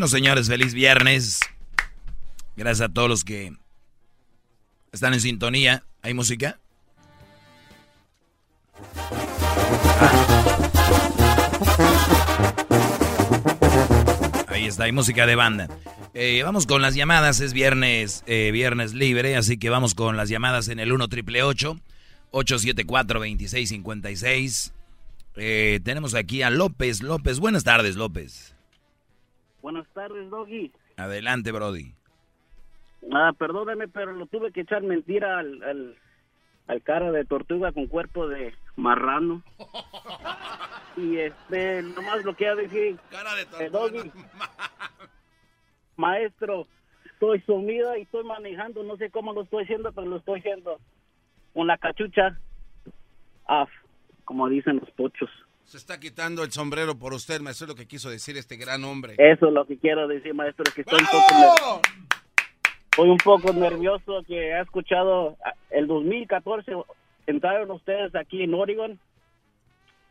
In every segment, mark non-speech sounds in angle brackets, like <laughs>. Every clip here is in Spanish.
Bueno, señores, feliz viernes. Gracias a todos los que están en sintonía. ¿Hay música? Ahí está, hay música de banda. Eh, vamos con las llamadas, es viernes, eh, viernes libre, así que vamos con las llamadas en el 1 triple 874 2656. Eh, tenemos aquí a López. López, buenas tardes, López. Buenas tardes, Doggy. Adelante, Brody. Ah, perdóname, pero lo tuve que echar mentira al, al, cara de tortuga con cuerpo de marrano. <laughs> y este, nomás lo que decir. Cara de eh, tortuga. maestro, estoy sumida y estoy manejando, no sé cómo lo estoy haciendo, pero lo estoy haciendo. Una cachucha af, como dicen los pochos. Se está quitando el sombrero por usted, maestro, es lo que quiso decir este gran hombre. Eso es lo que quiero decir, maestro, que estoy un poco, estoy un poco nervioso que he escuchado el 2014 entraron ustedes aquí en Oregon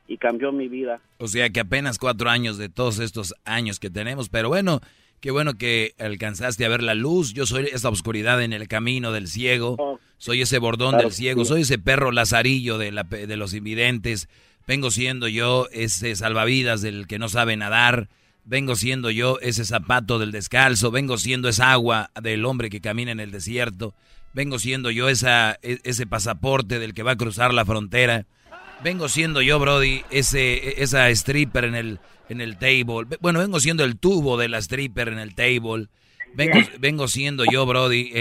y cambió mi vida. O sea que apenas cuatro años de todos estos años que tenemos, pero bueno, qué bueno que alcanzaste a ver la luz. Yo soy esa oscuridad en el camino del ciego, oh, soy ese bordón del ciego, soy ese perro lazarillo de, la, de los invidentes Vengo siendo yo ese salvavidas del que no sabe nadar. Vengo siendo yo ese zapato del descalzo. Vengo siendo esa agua del hombre que camina en el desierto. Vengo siendo yo esa, e, ese pasaporte del que va a cruzar la frontera. Vengo siendo yo, Brody, ese, esa stripper en el, en el table. Bueno, vengo siendo el tubo de la stripper en el table. Vengo, vengo siendo yo, Brody,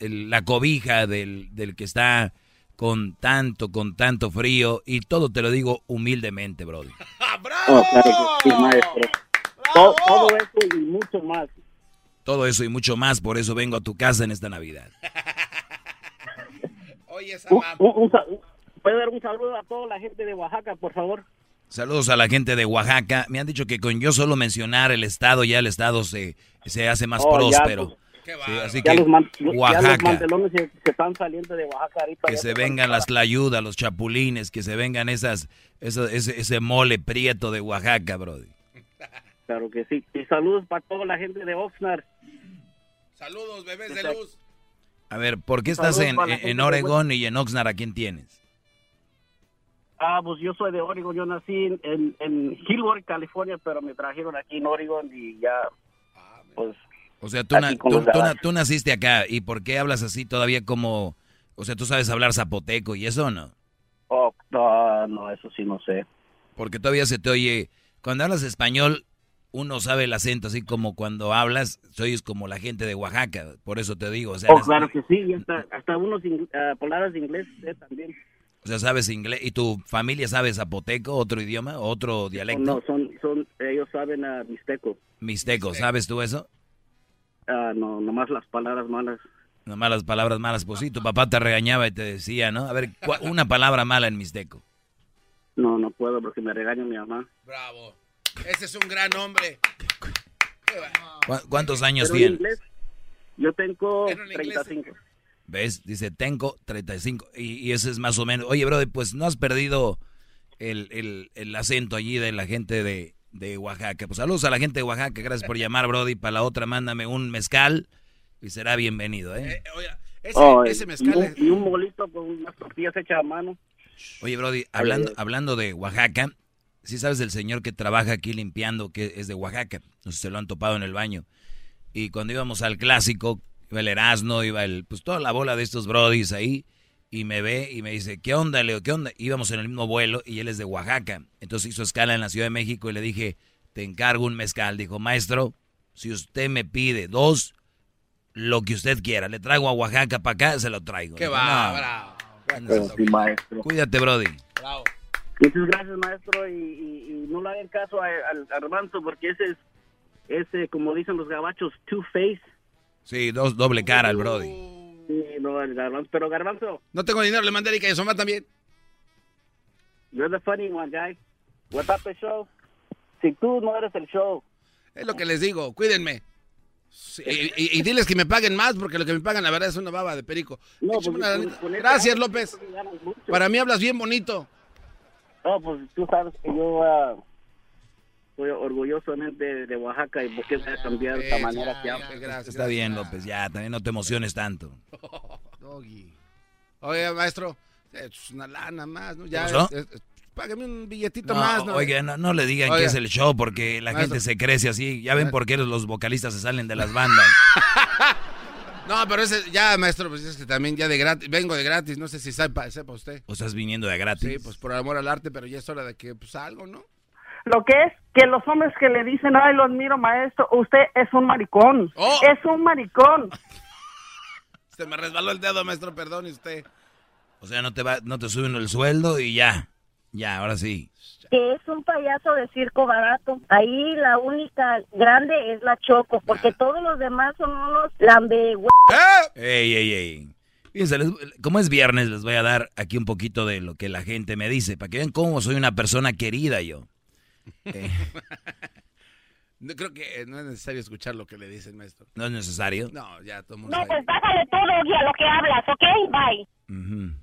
la cobija del, del que está con tanto, con tanto frío y todo te lo digo humildemente, Brody. <laughs> ¡Bravo! Oh, maestro. Todo, eso y mucho más. Todo eso y mucho más, por eso vengo a tu casa en esta Navidad. <laughs> Oye, ¿Puede dar un saludo a toda la gente de Oaxaca, por favor? Saludos a la gente de Oaxaca. Me han dicho que con yo solo mencionar el estado, ya el estado se, se hace más oh, próspero. Pues, así que Oaxaca. se, están saliendo de Oaxaca Que se vengan las tlayudas, los chapulines, que se vengan esas, ese, mole prieto de Oaxaca, Brody. Claro que sí. Y saludos para toda la gente de Oxnard. Saludos, bebés de luz. A ver, ¿por qué estás en, en Oregón y en Oxnard? ¿A quién tienes? Ah, pues yo soy de Oregon. Yo nací en, en, California, pero me trajeron aquí en Oregon y ya, ah, pues o sea, tú, tú, naciste acá. ¿Y por qué hablas así todavía como... O sea, tú sabes hablar zapoteco y eso no? Oh, no, no, eso sí no sé. Porque todavía se te oye... Cuando hablas español, uno sabe el acento, así como cuando hablas, soy como la gente de Oaxaca, por eso te digo. O sea, oh, claro que sí, hasta, hasta unos uh, palabras de inglés también. O sea, sabes inglés. ¿Y tu familia sabe zapoteco, otro idioma, otro dialecto? No, son, son ellos saben a mixteco. Mixteco, ¿sabes tú eso? Ah, no, nomás las palabras malas. Nomás las palabras malas. Pues sí, tu papá te regañaba y te decía, ¿no? A ver, una palabra mala en mixteco. No, no puedo porque me regaña mi mamá. Bravo. Ese es un gran hombre. ¿Cu- ¿Cuántos años Pero en tienes? inglés, yo tengo Pero en inglés. 35. ¿Ves? Dice, tengo 35. Y, y ese es más o menos. Oye, brother, pues no has perdido el, el- el acento allí de la gente de, de Oaxaca. Pues saludos a la gente de Oaxaca. Gracias por llamar, Brody. Para la otra, mándame un mezcal y será bienvenido, ¿eh? Eh, oiga, ese, Oh, ese mezcal es- y un bolito con unas tortillas hechas a mano. Oye, Brody, hablando, ay. hablando de Oaxaca, sí sabes del señor que trabaja aquí limpiando, que es de Oaxaca. No sé si se lo han topado en el baño. Y cuando íbamos al clásico, iba el Erasmo, iba el, pues toda la bola de estos Brodis ahí, y me ve y me dice, ¿qué onda, Leo? ¿Qué onda? Íbamos en el mismo vuelo y él es de Oaxaca. Entonces hizo escala en la Ciudad de México y le dije, te encargo un mezcal. Dijo, maestro, si usted me pide dos, lo que usted quiera, le traigo a Oaxaca para acá, se lo traigo. Qué va, "No, bravo. Pero sí, maestro. Cuídate, Brody. Bravo. Muchas gracias, maestro. Y, y- y no le hagan caso a- al garbanzo porque ese es, ese, como dicen los gabachos, two-face. Sí, dos, doble cara el Brody. El garbanzo. Pero garbanzo, No tengo dinero, le mandé a Erika y a Soma también. you're the funny one, guy. What up the show? Si tú no eres el show. Es lo que les digo, cuídenme. Sí, y, y- y diles que me paguen más, porque lo que me pagan, la verdad, es una baba de perico. No, pues, con- Gracias, López. Para mí hablas bien bonito. No, pues tú sabes que yo ah, soy orgullosamente de Oaxaca y por qué voy a cambiar de esta Eh, manera ya, que ya, hablo. gracias, Está bien. López, ya, también no te emociones tanto. <laughs> Doggy. Oye, maestro, es una lana más, ¿no? Ya, ¿Qué pasó? es- es- págame un billetito No, más, ¿no? Oiga, no, no le digan Oiga. que es el show porque la Maestro. gente se crece así. Ya ven por qué los vocalistas se salen de las bandas. <laughs> No, pero ese, ya, maestro, pues es que también ya de gratis, vengo de gratis, no sé si sepa, sepa usted. O estás viniendo de gratis. Sí, pues por amor al arte, pero ya es hora de que, pues algo, ¿no? Lo que es que los hombres que le dicen, ay, lo admiro, maestro, usted es un maricón. Oh. Es un maricón. <laughs> Se me resbaló el dedo, maestro, perdone usted. O sea, no te va, no te suben el sueldo y ya. Ya, ahora sí. que es un payaso de circo barato. Ahí la única grande es la Choco, porque todos los demás son unos lambe... ¡Eh! Ey, ey, ey. Fíjense, les- como es viernes, les voy a dar aquí un poquito de lo que la gente me dice, para que vean cómo soy una persona querida yo. Eh, <laughs> No, creo que eh, no es necesario escuchar lo que le dicen, maestro. no es necesario. No, ya todo el mundo No, sabe. pues bájale todo y a lo que hablas, ¿ok? Bye.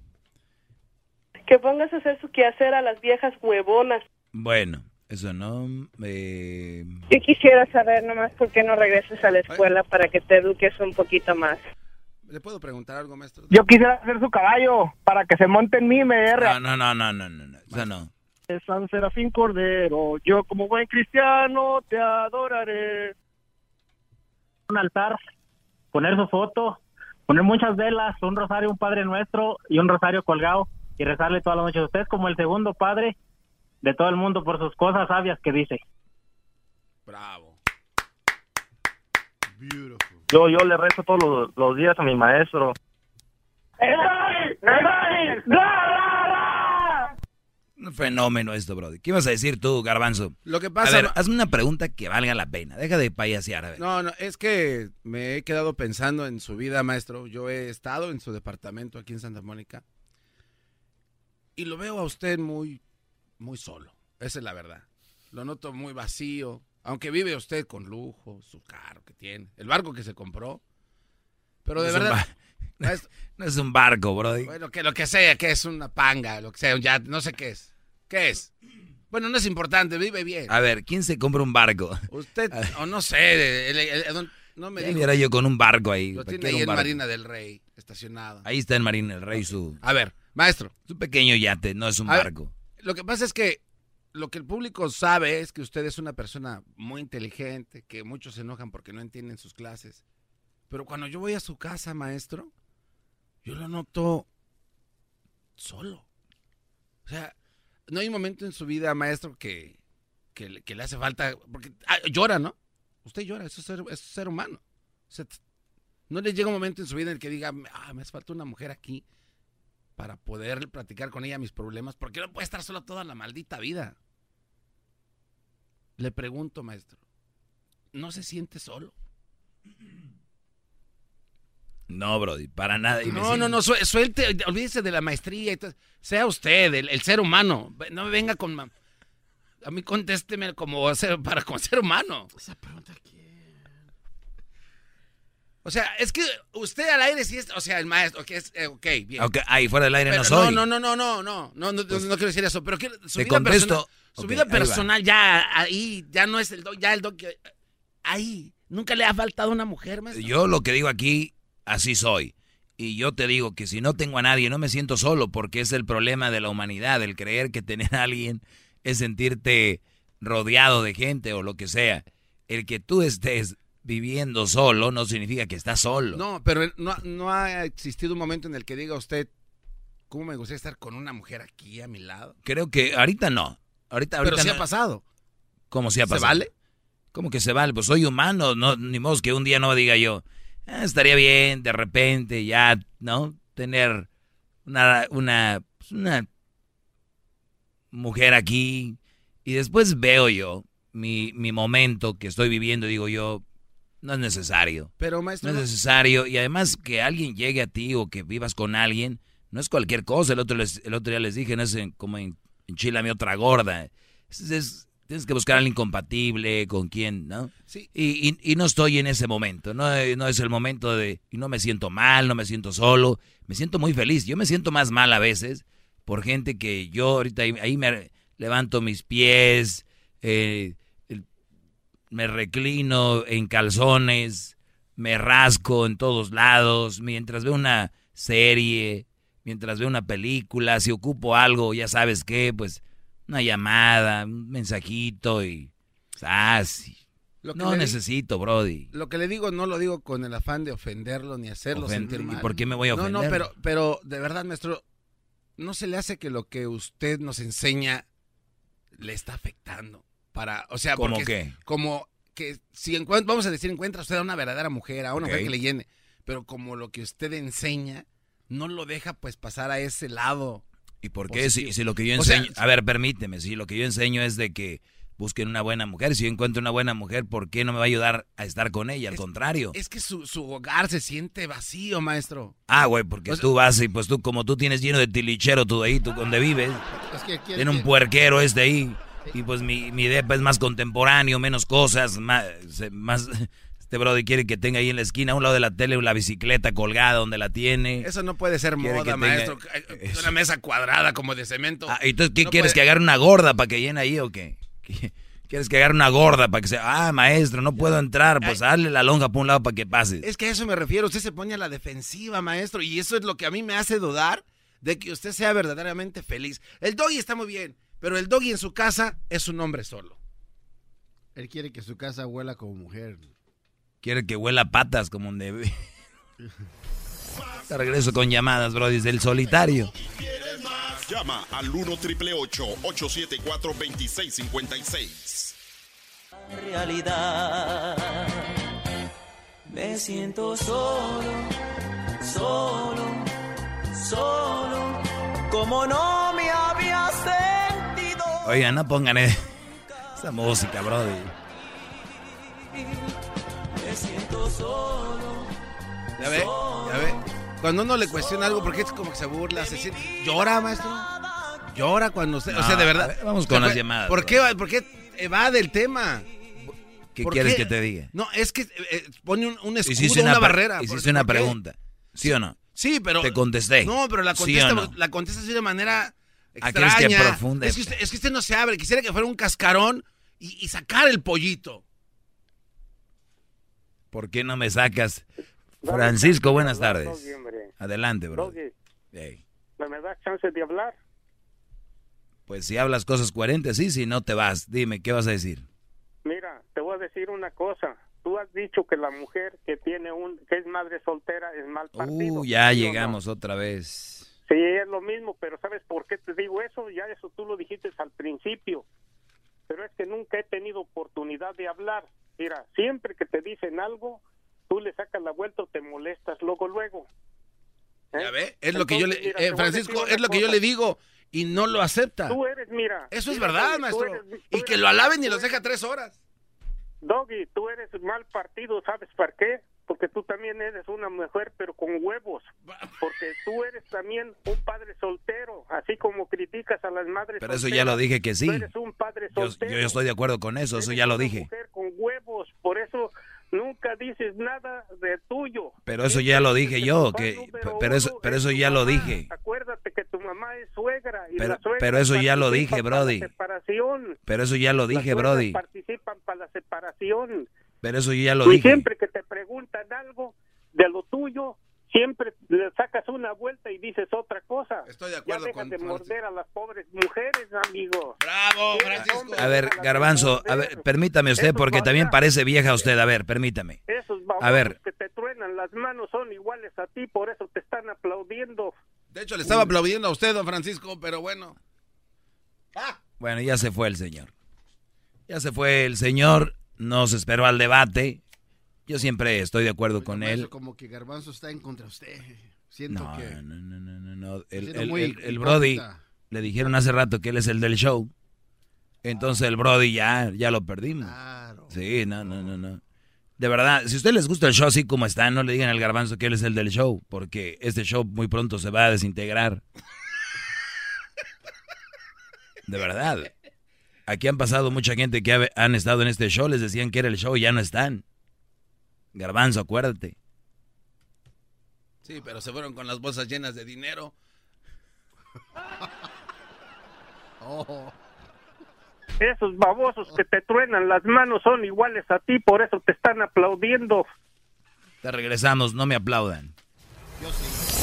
Que pongas a hacer su quehacer a las viejas huevonas. Bueno, eso no. eh, Yo quisiera saber nomás por qué no regresas a la escuela para que te eduques un poquito más. ¿Le puedo preguntar algo, maestro? Yo quisiera ser su caballo para que se monte en mí y me no, no, no, no, no, no, no, eso no. De San Serafín Cordero. Yo como buen cristiano te adoraré. Un altar, poner su foto, poner muchas velas, un rosario, un Padre Nuestro y un rosario colgado y rezarle toda la noche a usted como el segundo padre de todo el mundo por sus cosas sabias que dice. Bravo. Yo yo le rezo todos los, los días a mi maestro. Un fenómeno esto, Brody. ¿Qué ibas a decir tú, Garbanzo? Lo que A pasa... ver, ma- hazme una pregunta que valga la pena. Deja de payasear, a ver. No, no, es que me he quedado pensando en su vida, maestro. Yo he estado en su departamento aquí en Santa Mónica y lo veo a usted muy, muy solo. Esa es la verdad. Lo noto muy vacío, aunque vive usted con lujo, su carro que tiene, el barco que se compró. Pero de Es verdad, ba- maestro, <laughs> No es un barco, Brody. bueno, que lo que sea, que es una panga, lo que sea, ya no sé qué es. ¿Qué es? Bueno, no es importante, vive bien. A ver, ¿quién se compra un barco? Usted, o no sé, el- el- el- no me dijo. viera yo con un barco ahí. Lo ¿Para tiene ahí un en barco? Marina del Rey, estacionado. Ahí está en Marina el Rey, su, A ver, maestro, su pequeño yate, no es un A ver. barco. lo que pasa es que lo que el público sabe es que usted es una persona muy inteligente, que muchos se enojan porque no entienden sus clases. Pero cuando yo voy a su casa, maestro, yo lo noto solo. O sea, no hay un momento en su vida, maestro, que, que, le- hace falta... Porque ah, llora, ¿no? Usted llora, eso es ser, ser humano. No le llega un momento en su vida en el que diga, ah, me hace falta una mujer aquí para poder platicar con ella mis problemas, porque no puede estar solo toda la maldita vida. Le pregunto, maestro, ¿no se siente solo? No, Brody, para nada. No, no, no, suelte, olvídese de la maestría. Sea usted, el, ser humano. No me venga con... A mí contésteme como ser, para como ser humano. Esa pregunta O sea, es que usted al aire sí es, o sea, el maestro, que es, eh, ok, bien. Ok, ahí fuera del aire no soy. No, no, no, no, no, no, no, pues, no, quiero decir eso, pero que su vida personal, su vida personal ya ahí, ya no es el do, ya el do que, ahí, nunca le ha faltado una mujer, maestro. Yo lo que digo aquí, así soy. Y yo te digo que si no tengo a nadie, no me siento solo, porque es el problema de la humanidad, el creer que tener a alguien es sentirte rodeado de gente o lo que sea. El que tú estés viviendo solo no significa que estás solo. No, pero no, ha existido un momento en el que diga usted, ¿cómo me gustaría estar con una mujer aquí a mi lado? Creo que ahorita no. Ahorita, ahorita pero sí ha pasado. ¿Cómo se ha pasado? ¿Se vale? ¿Cómo que se vale? Pues soy humano, no, ni modo que un día no diga yo, ah, estaría bien de repente ya, ¿no? Tener una, una, pues una mujer aquí. Y después veo yo mi, mi momento que estoy viviendo, digo yo, no es necesario. Pero maestro. No es necesario. Y además que alguien llegue a ti o que vivas con alguien, no es cualquier cosa. El otro, el otro día les dije, no es como en, Chile mi otra gorda. Es, tienes que buscar a alguien compatible, con quien, ¿no? Sí. Y, y, no estoy en ese momento. No, no es el momento de. Y no me siento mal, no me siento solo. Me siento muy feliz. Yo me siento más mal a veces por gente que yo ahorita ahí, me levanto mis pies, eh, me reclino en calzones, me rasco en todos lados, mientras veo una serie, mientras veo una película, si ocupo algo, ya sabes qué, pues una llamada, un mensajito y... Ah, no necesito, Brody. Lo que le digo no lo digo con el afán de ofenderlo ni hacerlo sentir mal. ¿Y por qué me voy a ofender? No, no, pero, pero de verdad, maestro, ¿no se le hace que lo que usted nos enseña le está afectando? Para, o sea, ¿Cómo qué? Como que si vamos a decir, encuentra usted a una verdadera mujer, a una mujer que le llene, pero como lo que usted enseña no lo deja pues pasar a ese lado. ¿Y por qué? Si, lo que yo enseño, a ver, permíteme, si lo que yo enseño es de que busquen una buena mujer. Si yo encuentro una buena mujer, ¿por qué no me va a ayudar a estar con ella? Al contrario. Es que su, hogar se siente vacío, maestro. Ah, güey, porque tú vas y pues tú, como tú tienes lleno de tilichero tú ahí, tú donde vives. tiene un puerquero este ahí. Y pues mi, mi depa es más contemporáneo, menos cosas, más, más este brother quiere que tenga ahí en la esquina, a un lado de la tele, la bicicleta colgada donde la tiene. Eso no puede ser moda, maestro. Una mesa cuadrada como de cemento. Ah, entonces, ¿qué quieres? ¿Que agarre una gorda para que llene ahí o qué? ¿Quieres que agarre una gorda para que sea, ah, maestro, no puedo entrar? Pues dale la lonja por un lado para que pase. Es que a eso me refiero, usted se pone a la defensiva, maestro, y eso es lo que a mí me hace dudar de que usted sea verdaderamente feliz. El doggy está muy bien, pero el doggy en su casa es un hombre solo. Él quiere que su casa huela como mujer. Quiere que huela patas como un debe. Te regreso con llamadas, bro, desde el solitario. Llama al 1 triple 874 2656. Realidad. Me siento solo, solo, solo, como no me había sentido. Oigan, no pongan esa música, brody. Siento solo. Ya ve, ya ve. Cuando uno le cuestiona algo, porque es como que se burla, se siente... ¿Llora, maestro? ¿Llora cuando usted... o sea, de verdad... vamos con las llamadas. ¿Por qué, ¿Por qué evade el tema? ¿Qué quieres que te diga? No, es que eh, pone un, un escudo, una, barrera. Hiciste una pregunta. ¿Sí o no? Sí, pero... Te contesté. No, pero la contesta, la contesta así de manera extraña. que profunda? Es que, usted, es que usted no se abre. Quisiera que fuera un cascarón y, y sacar el pollito. ¿Por qué no me sacas? Francisco, buenas tardes. Adelante, bro. ¿Me das chance de hablar? Pues si hablas cosas coherentes, sí, si no te vas. Dime, ¿qué vas a decir? Mira, te voy a decir una cosa. Tú has dicho que la mujer que tiene un que es madre soltera es mal partido. Uh, ya llegamos otra vez. Sí, es lo mismo, pero ¿sabes por qué te digo eso? Ya eso tú lo dijiste al principio. Pero es que nunca he tenido oportunidad de hablar. Mira, siempre que te dicen algo, tú le sacas la vuelta o te molestas luego luego. ¿Eh? Ya ve, es lo que yo le eh, Francisco, es lo que yo le digo y no lo acepta. Tú eres, mira. Eso es verdad, maestro. y que lo alaben y los deja tres horas. Doggy, tú eres mal partido, ¿sabes por qué? Porque tú también eres una mujer, pero con huevos, porque tú eres también un padre soltero, así como criticas a las madres Pero eso solteras, ya lo dije que sí. Tú eres un padre Yo, soltero. yo estoy de acuerdo con eso, eso Eres ya lo una dije. mujer con huevos, por eso nunca dices nada de tuyo. Pero eso ya lo dije yo, que pero eso pero eso ya lo dije. Acuérdate que tu mamá es suegra y Pero- la suegra pero eso ya lo dije, Brody. separación. Pero eso ya lo dije, Brody. participan para la separación. Pero eso yo ya lo y dije. siempre que te preguntan algo de lo tuyo, siempre le sacas una vuelta y dices otra cosa. Estoy de acuerdo ya dejas de morder a las pobres mujeres, amigo. Bravo, Francisco. A ver, Garbanzo, a ver, permítame usted porque también parece vieja usted, a ver, permítame. Esos A ver. que te truenan las manos son iguales a ti, por eso te están aplaudiendo. De hecho, le estaba aplaudiendo a usted, don Francisco, pero bueno. Bueno, ya se fue el señor. Ya se fue el señor, nos esperó al debate. Yo siempre estoy de acuerdo con él. Como que Garbanzo está en contra de usted. Siento No, que... no, no, no, no, no. El, el- el- el Brody le dijeron hace rato que él es el del show. Entonces el Brody ya, ya lo perdimos. Sí, no, no, no, no. De verdad, si a ustedes les gusta el show así como está, no le digan al garbanzo que él es el del show, porque este show muy pronto se va a desintegrar. De verdad. Aquí han pasado mucha gente que ha- han estado en este show, les decían que era el show y ya no están. Garbanzo, acuérdate. Sí, pero se fueron con las bolsas llenas de dinero. Esos babosos que te truenan las manos son iguales a ti, por eso te están aplaudiendo. Te regresamos, no me aplaudan.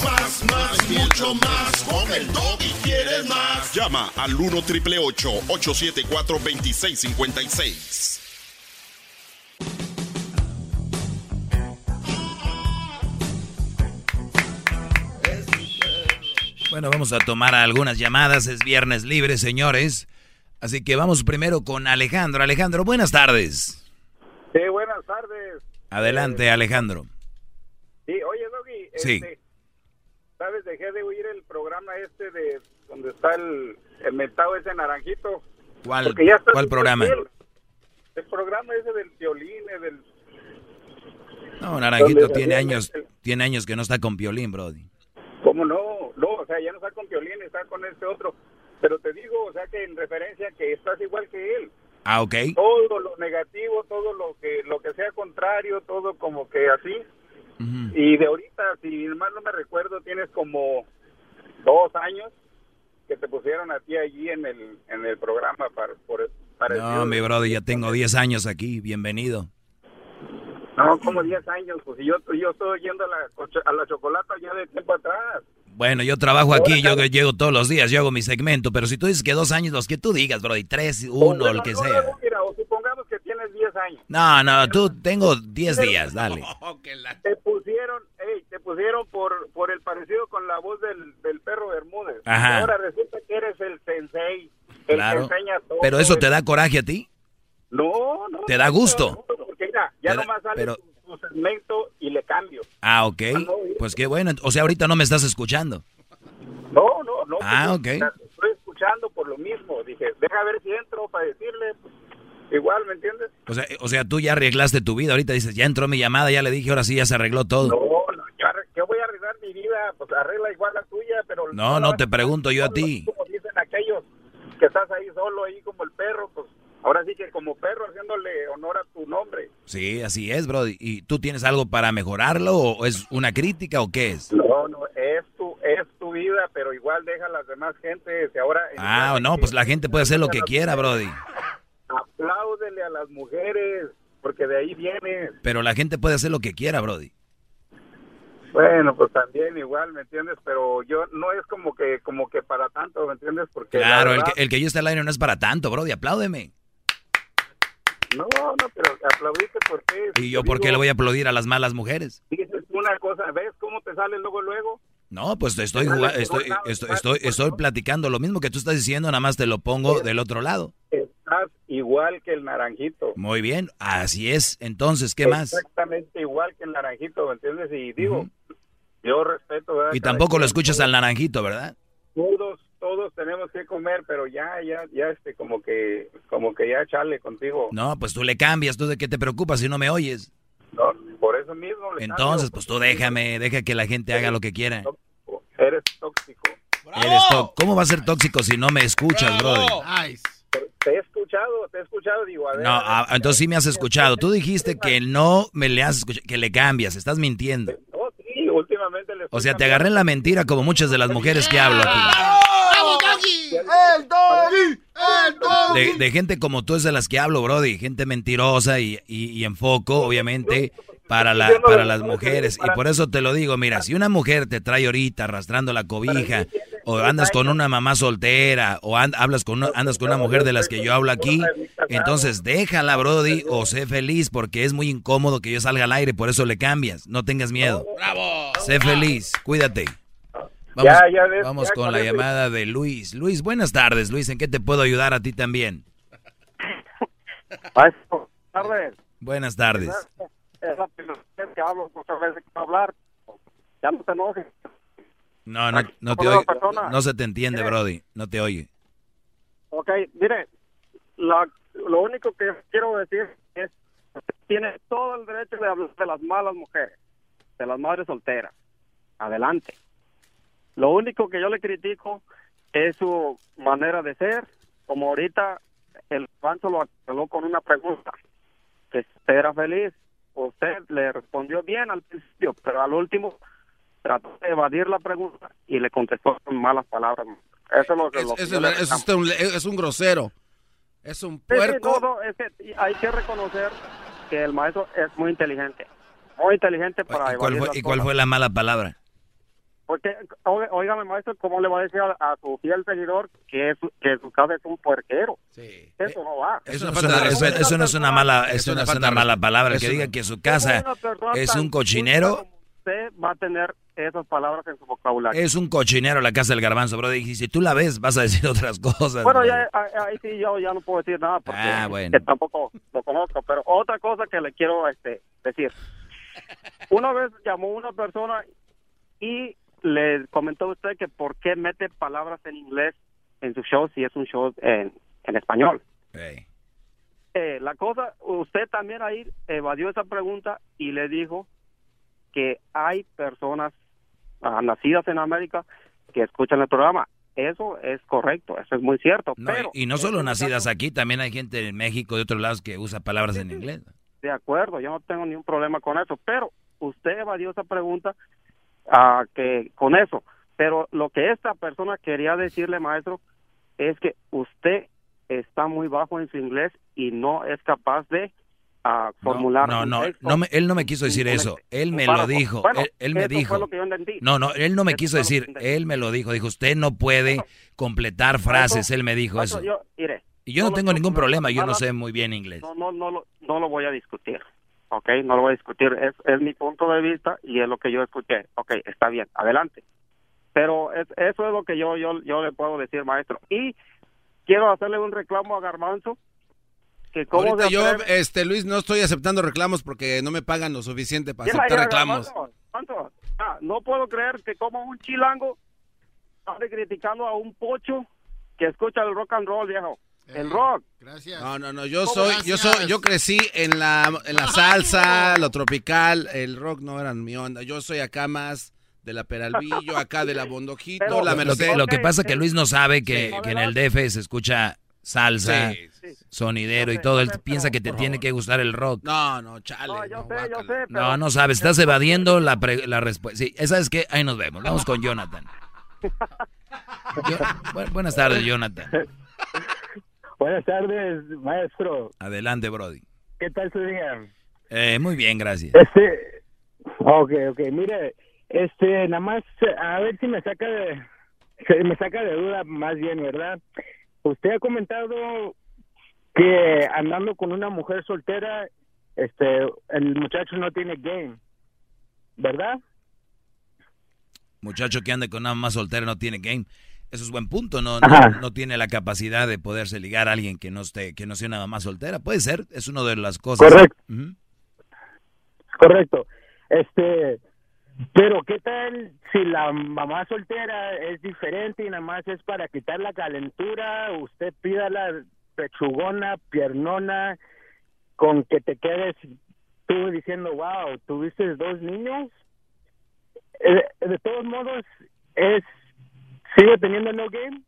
Más, más, mucho más. Con el y quieres más. Llama al 1 triple 874 2656. Bueno, vamos a tomar algunas llamadas. Es viernes libre, señores. Así que vamos primero con Alejandro. Alejandro, buenas tardes. Sí, buenas tardes. Adelante, Alejandro. Sí, oye, Doggy, Sí. este, ¿sabes? Dejé de oír el programa este de donde está el, el mentado ese naranjito. ¿Cuál, ya cuál programa? El programa ese del violín, del... No, Naranjito ¿Dónde tiene años, tiene años que no está con Piolín, Brody. ¿Cómo no? No, o sea, ya no está con violín, está con este otro. Pero te digo, o sea, que en referencia que estás igual que él. Ah, ok. Todo lo negativo, todo lo que lo que sea contrario, todo como que así. Y de ahorita, si mal no me recuerdo, tienes como dos años que te pusieron a ti allí en el en el programa para por parecido No, mi de- Brody, ya tengo 10 años aquí. Bienvenido. No, como 10 años, pues y yo yo estoy yendo a la a la chocolata ya de tiempo atrás. Bueno, yo trabajo aquí, yo llego todos los días, yo hago mi segmento, pero si tú dices que dos años, los que tú digas, Brody, tres, uno, el que No, sea. mira, o 10 años. No, no, tú tengo 10 días, dale. <laughs> Te pusieron, ey, te pusieron por por el parecido con la voz del, del perro Bermúdez. Ajá. Y Ahora resulta que eres el sensei, el Claro. que enseña todo. Pero eso te da coraje a ti. No, no. ¿Te da no, gusto? no, Porque mira, ya da- nomás sale pero- tu, tu segmento y le cambio. Ah, ok. Pues qué bueno. O sea, ahorita no me estás escuchando. No, no, no. Ah, pues, ok. Estoy escuchando por lo mismo. Dije, deja ver si entro para decirle. pues, igual, ¿me entiendes? O sea, o sea, tú ya arreglaste tu vida. Ahorita dices, ya entró mi llamada, ya le dije, ahora sí ya se arregló todo. No, no, yo, voy a arreglar mi vida, pues arregla igual la tuya, pero... No, no te pregunto yo a ti. Como dicen aquellos que estás ahí solo, ahí como el perro, pues ahora sí que como perro haciéndole honor a tu nombre. Sí, así es, Brody. ¿Y tú tienes algo para mejorarlo o es una crítica o qué es? No, no, es tu, es tu vida, pero igual deja a las demás gentes. Ahora Ah, no, pues la gente puede hacer lo que quiera, Brody. Apláudele a las mujeres, porque de ahí viene. Pero la gente puede hacer lo que quiera, Brody. Bueno, pues también igual, ¿me entiendes? Pero yo no es como que como que para tanto, ¿me entiendes? Porque la Claro, el que, el que yo esté al aire no es para tanto, Brody. Apláudeme. No, no, pero aplaudiste por qué. ¿Y yo por qué le voy a aplaudir a las malas mujeres? Dices una cosa, ¿ves cómo te sale luego, luego? No, pues estoy estoy, estoy, estoy, estoy platicando lo mismo que tú estás diciendo, nada más te lo pongo del otro lado. Estás igual que el naranjito. Muy bien, así es. Entonces, ¿qué más? Exactamente igual que el naranjito, ¿me entiendes? Y digo, yo respeto, ¿verdad? Y tampoco lo escuchas al naranjito, ¿verdad? Todos, todos tenemos que comer, pero ya, ya, ya, este, como que, como que ya chale contigo. No, pues tú le cambias, ¿tú de qué te preocupas si no me oyes? No, por eso mismo. le Entonces, cambio. pues tú déjame, deja que la gente haga lo que quiera. Eres tóxico. Eres tó- ¿Cómo va a ser tóxico si no me escuchas, Brody? Te he escuchado, te he escuchado, digo, a ver. No, a ah, entonces sí me has escuchado. Tú dijiste que no me le has escuchado, que le cambias, estás mintiendo. No, sí, últimamente le O sea, te agarré en la mentira como muchas de las mujeres que hablo aquí. ¡El Doggy! ¡El Doggy! De, de gente como tú es de las que hablo, Brody. Gente mentirosa y, y, y enfoco, obviamente, para, la, para las mujeres. Y por eso te lo digo, mira, si una mujer te trae ahorita arrastrando la cobija, o andas con una mamá soltera, o and- hablas con una- andas con una mujer de las que yo hablo aquí, entonces déjala, Brody, o sé feliz, porque es muy incómodo que yo salga al aire, por eso le cambias. No tengas miedo. ¡Bravo! Sé feliz, cuídate. Vamos, Ya, ya ves, vamos ya con con la llamada de Luis. Luis, buenas tardes, Luis. ¿En qué te puedo ayudar a ti también? Maestro, buenas tardes. Buenas tardes. Es la primera vez que hablo, muchas veces quiero hablar. Ya no te enojes. No, no, no te oye. No se te entiende, Brody. No te oye. Ok, mire, la- lo único que quiero decir es tiene todo el derecho de hablar de las malas mujeres, de las madres solteras. Adelante. Lo único que yo le critico es su manera de ser. Como ahorita el Pancho lo aclaró con una pregunta, que usted era feliz. Usted le respondió bien al principio, pero al último trató de evadir la pregunta y le contestó con malas palabras. Eso es lo que, Es, lo que es- usted un, es un grosero. Es un Sí, sí, puerco. no, no, es que hay que reconocer que el maestro es muy inteligente. Muy inteligente para ¿Y cuál, evadir fue, las ¿Y cuál cosas. fue la mala palabra? Porque, oí- óigame, maestro, ¿cómo le va a decir a, a su fiel seguidor que, es, que su casa es un puerquero? Eso no va. Eso, no es una, eso- eso no es una mala, eso no es una mala palabra. Que diga que su casa es un cochinero, Usted va a tener esas palabras en su vocabulario. es un cochinero la casa del garbanzo, Brody. Y si tú la ves, vas a decir <laughs> otras cosas. Bueno, ya, ahí ahí sí yo ya no puedo decir nada porque Ah, bueno. que tampoco lo conozco. Pero otra cosa que le quiero este, decir. <laughs> Una vez llamó una persona y le comentó usted que por qué mete palabras en inglés en su show si es un show en, en español. Eh, la cosa, usted también ahí evadió esa pregunta y le dijo que hay personas ah, nacidas en América que escuchan el programa. Eso es correcto, eso es muy cierto. No, pero y, no solo nacidas aquí, también hay gente en México de otros lados que usa palabras en inglés. De acuerdo, yo no tengo ningún problema con eso, pero usted evadió esa pregunta ah, que con eso. Pero lo que esta persona quería decirle, maestro, es que usted está muy bajo en su inglés y no es capaz de ah, formular. No, no, no me- él no me quiso decir eso. Él me lo dijo. Bueno, él, él me dijo. lo que yo entendí. No, no, él no me Eso quiso decir. Él me lo dijo. Dijo, usted no puede completar frases. Él me dijo eso. yo- Y yo no tengo ningún problema. Yo no sé muy bien inglés. No, no, no, lo- no lo voy a discutir. Ok, no lo voy a discutir. Es, es mi punto de vista y es lo que yo escuché. Ok, está bien, adelante. Pero es- eso es lo que yo, yo, yo le puedo decir, maestro. Y quiero hacerle un reclamo a Garbanzo. Que cómo Ahorita yo, este Luis, no estoy aceptando reclamos porque no me pagan lo suficiente para aceptar reclamos. Garbanzo, ah, no puedo creer que como un chilango ande criticando a un pocho que escucha el rock and roll, viejo. El rock. Gracias. No, no, no, yo soy, yo soy, yo crecí en la, en la salsa, lo tropical, el rock no era mi onda. Yo soy acá más de la Peralvillo, acá de la Bondojito, Lo, la lo que, lo que pasa es que Luis no sabe que, Sí. que en el DF se escucha salsa, Sí, sonidero y todo. Él piensa que te tiene que gustar el rock. No, no, chale. No, yo sé, yo sé, pero... No, no sabes. Estás evadiendo la, pre- la respuesta. Sí, ¿sabes qué? Ahí nos vemos. Vamos con Jonathan. <laughs> Yo- bu- buenas tardes, Jonathan. <laughs> Buenas tardes, maestro. Adelante, Brody. ¿Qué tal su día? Eh, muy bien, gracias. Este, ok, ok, mire, este, nada más, a ver si me saca de, se me saca de duda más bien, ¿verdad? Usted ha comentado que andando con una mujer soltera, este, el muchacho no tiene game, ¿verdad? Muchacho que ande con una más soltera no tiene game. Eso es buen punto. No, no, no tiene la capacidad de poderse ligar a alguien que no esté, que no sea una más soltera. Puede ser. Es una de las cosas. Correcto. Correcto. Este, pero ¿qué tal si la mamá soltera es diferente y nada más es para quitar la calentura? Usted pida la pechugona, piernona, con que te quedes estuve diciendo, wow, tuviste dos niños. Eh, de todos modos, es sigo teniendo no game.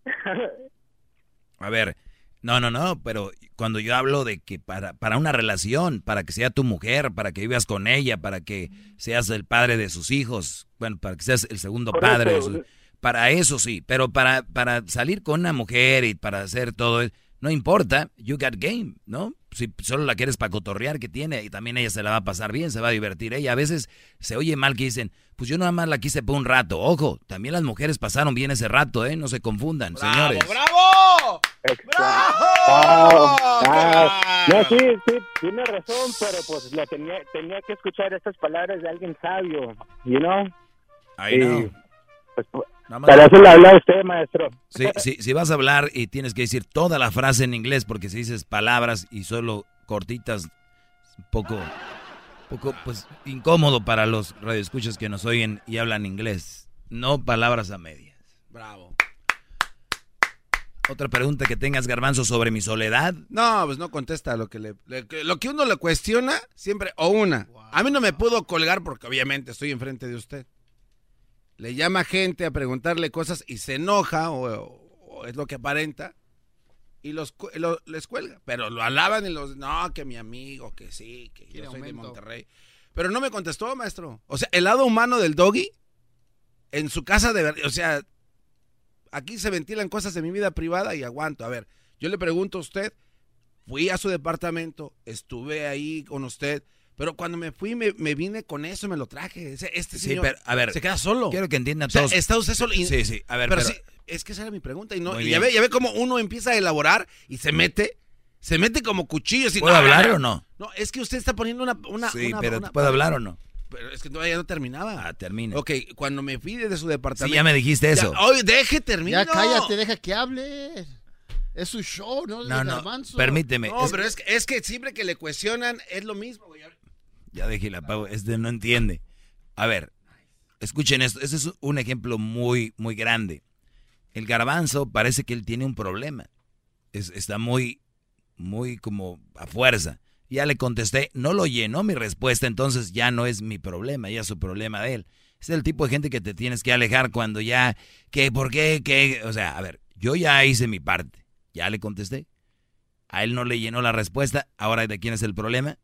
A ver, no, no, no, pero cuando yo hablo de que para, para una relación, para que sea tu mujer, para que vivas con ella, para que seas el padre de sus hijos, bueno, para que seas el segundo padre de sus, para eso sí, pero para, para salir con una mujer y para hacer todo, no importa, you got game, ¿no? Si solo la quieres para cotorrear que tiene y también ella se la va a pasar bien, se va a divertir ella. A veces se oye mal que dicen, pues yo nada más la quise por un rato. Ojo, también las mujeres pasaron bien ese rato, ¿eh? No se confundan, señores. ¡Bravo! ¡Bravo! Ah, no, sí, sí, tiene razón, pero pues la tenía, tenía que escuchar estas palabras de alguien sabio, you know? Know. Pues, para eso le habla a usted, maestro. Sí, sí, si vas a hablar y tienes que decir toda la frase en inglés, porque si dices palabras y solo cortitas, un poco, poco pues incómodo para los radioescuchas que nos oyen y hablan inglés. No palabras a medias. Bravo. Otra pregunta que tengas, Garbanzo, sobre mi soledad. No, pues no contesta lo que le, lo que uno le cuestiona siempre o una. A mí no me pudo colgar porque obviamente estoy enfrente de usted. Le llama gente a preguntarle cosas y se enoja o, o es lo que aparenta y los lo- les cuelga, pero lo alaban y los no que mi amigo, que sí, que yo soy de. Monterrey. Pero no me contestó, maestro. O sea, el lado humano del doggy en su casa de verdad, o sea, aquí se ventilan cosas de mi vida privada y aguanto. A ver, yo le pregunto a usted, fui a su departamento, estuve ahí con usted, pero cuando me fui me, me vine con eso, me lo traje. Ese- Este Sí, señor pero, a ver, se queda solo. Quiero que entiendan O sea, todos. está usted solo. y- Sí, sí, a ver, pero, pero- sí, es que esa era mi pregunta. Y, no, y ya, ve, ya ve cómo uno empieza a elaborar y se mete, se mete como cuchillos. Y ¿Puedo no, hablar no, o no? No, es que usted está poniendo una... una Sí, una- pero una- ¿puedo hablar o no? Pero es que todavía no terminaba. Ah, termina. Ok, cuando me fui desde su departamento... Sí, ya me dijiste eso. Ya, oye, deje, termino. Ya cállate, deja que hable. Es su show, ¿no? No, no, permíteme. No, es- pero es que, es que siempre que le cuestionan es lo mismo, güey. Ya dejé la pago, este no entiende. A ver, escuchen esto, ese es un ejemplo muy, muy grande. El garbanzo parece que él tiene un problema. Es- está muy, muy como a fuerza. Ya le contesté, no lo llenó mi respuesta, entonces ya no es mi problema, ya es su problema de él. Es el tipo de gente que te tienes que alejar cuando ya, que, ¿por qué? que O sea, a ver, yo ya hice mi parte, ya le contesté. A él no le llenó la respuesta, ahora ¿de quién es el problema?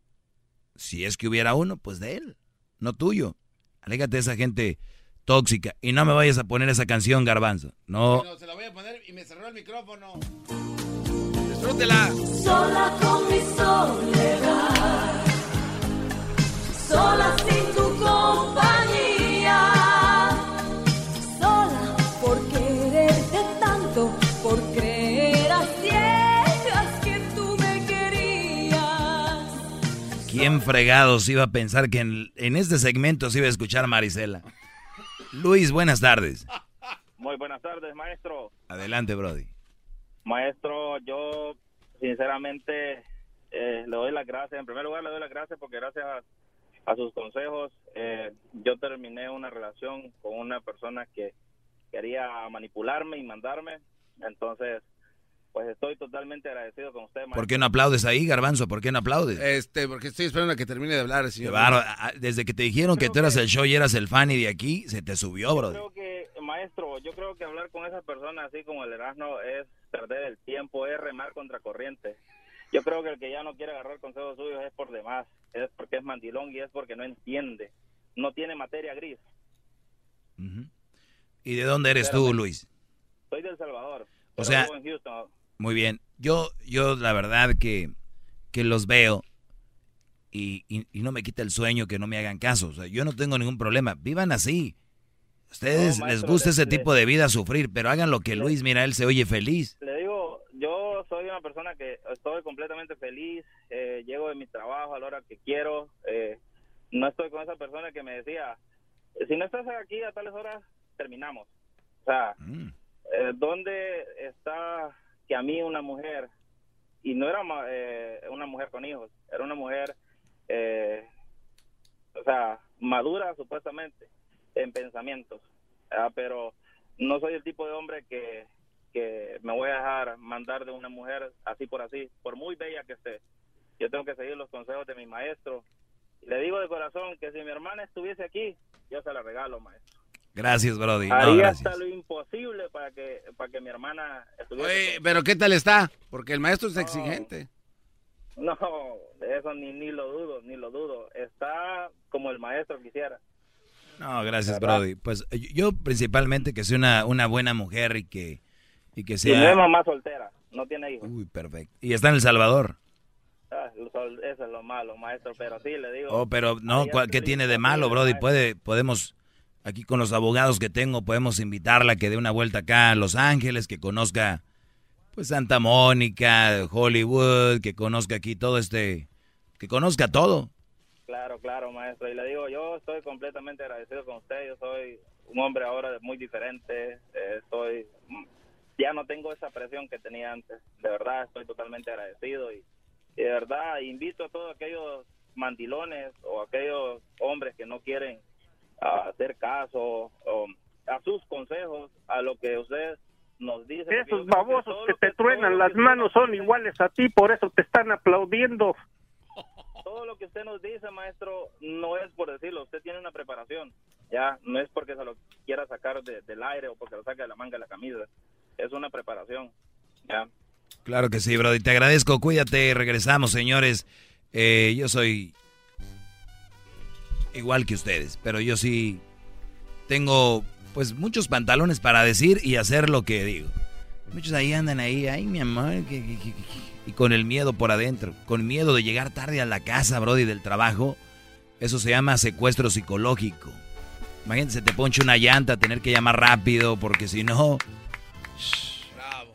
Si es que hubiera uno, pues de él, no tuyo. Alégate de esa gente tóxica y no me vayas a poner esa canción, garbanzo. No, se la voy a poner y me cerró el micrófono. Disfrútela. Sola con mi soledad, sola sin tu compañía, fregados iba a pensar que en, en este segmento se iba a escuchar Marisela? Luis, buenas tardes. Muy buenas tardes, maestro. Adelante, Brody. Maestro, yo sinceramente eh, le doy las gracias. En primer lugar, le doy las gracias porque gracias a, a sus consejos eh, yo terminé una relación con una persona que quería manipularme y mandarme. Entonces, pues estoy totalmente agradecido con usted, maestro. ¿Por qué no aplaudes ahí, garbanzo? ¿Por qué no aplaudes? Este, porque estoy esperando a que termine de hablar, señor. bárbaro. Ah, Desde que te dijeron que tú eras el show y eras el fan y de aquí, se te subió, Brody. creo que, maestro, yo creo que hablar con esas personas así como el Erasmo es perder el tiempo, es remar contra corriente. Yo creo que el que ya no quiere agarrar consejos suyos es por demás, es porque es mandilón y es porque no entiende, no tiene materia gris. ¿Y de dónde eres tú, Luis? Soy del Salvador. O sea-. Muy bien. Yo, yo la verdad que, que los veo y, y- y no me quita el sueño que no me hagan caso. O sea, yo no tengo ningún problema. Vivan así. Ustedes No, les gusta le- ese le- tipo de vida sufrir, pero hagan lo que Luis, mira, él se oye feliz. Le digo, yo soy una persona que estoy completamente feliz, eh, llego de mi trabajo a la hora que quiero, eh, no estoy con esa persona que me decía, si no estás aquí a tales horas, terminamos. O sea, eh, ¿dónde está que a mí una mujer, y no era eh, una mujer con hijos, era una mujer, eh, o sea, madura supuestamente en pensamientos, ah, pero no soy el tipo de hombre que, que me voy a dejar mandar de una mujer así por así, por muy bella que esté. Yo tengo que seguir los consejos de mi maestro Le digo de corazón que si mi hermana estuviese aquí, yo se la regalo, maestro. Gracias, Brody. No, Haría gracias. hasta lo imposible para que, para que mi hermana estuviese Oye, pero ¿qué tal está? Porque el maestro es exigente. No, eso ni, ni lo dudo, ni lo dudo. Está como el maestro quisiera. No, gracias, ¿Verdad? Brody. Pues yo, yo principalmente que sea una, una buena mujer y que, y que Y no es sea... mamá soltera, no tiene hijos. Uy, perfecto. Y está en El Salvador. Ah, eso es lo malo, maestro, pero sí, le digo. Oh, pero no, haría ¿cuál- ¿qué tiene de malo, Brody? Puede, podemos, aquí con los abogados que tengo, podemos invitarla a que dé una vuelta acá a Los Ángeles, que conozca, pues, Santa Mónica, Hollywood, que conozca aquí todo este, que conozca todo. Claro, claro, maestro. Y le digo, yo estoy completamente agradecido con usted. Yo soy un hombre ahora muy diferente. eh, ya no tengo esa presión que tenía antes. De verdad, estoy totalmente agradecido y de verdad invito a todos aquellos mandilones o aquellos hombres que no quieren ah, hacer caso o, a sus consejos, a lo que usted nos dice. Esos babosos que te truenan las manos son iguales a ti, por eso te están aplaudiendo. <laughs> todo lo que usted nos dice, maestro, no es por decirlo. Usted tiene una preparación. Ya, no es porque se lo quiera sacar de- del aire o porque lo saque de la manga de la camisa. Es una preparación. Ya. Claro que sí, Brody. Te agradezco. Cuídate. Regresamos, señores. Eh, yo soy igual que ustedes, pero yo sí tengo pues muchos pantalones para decir y hacer lo que digo. Muchos ahí andan ahí, ay mi amor, que- que- y con el miedo por adentro, con miedo de llegar tarde a la casa, Brody, del trabajo. Eso se llama secuestro psicológico. Imagínate, se te ponche una llanta, tener que llamar rápido, porque si no... Bravo.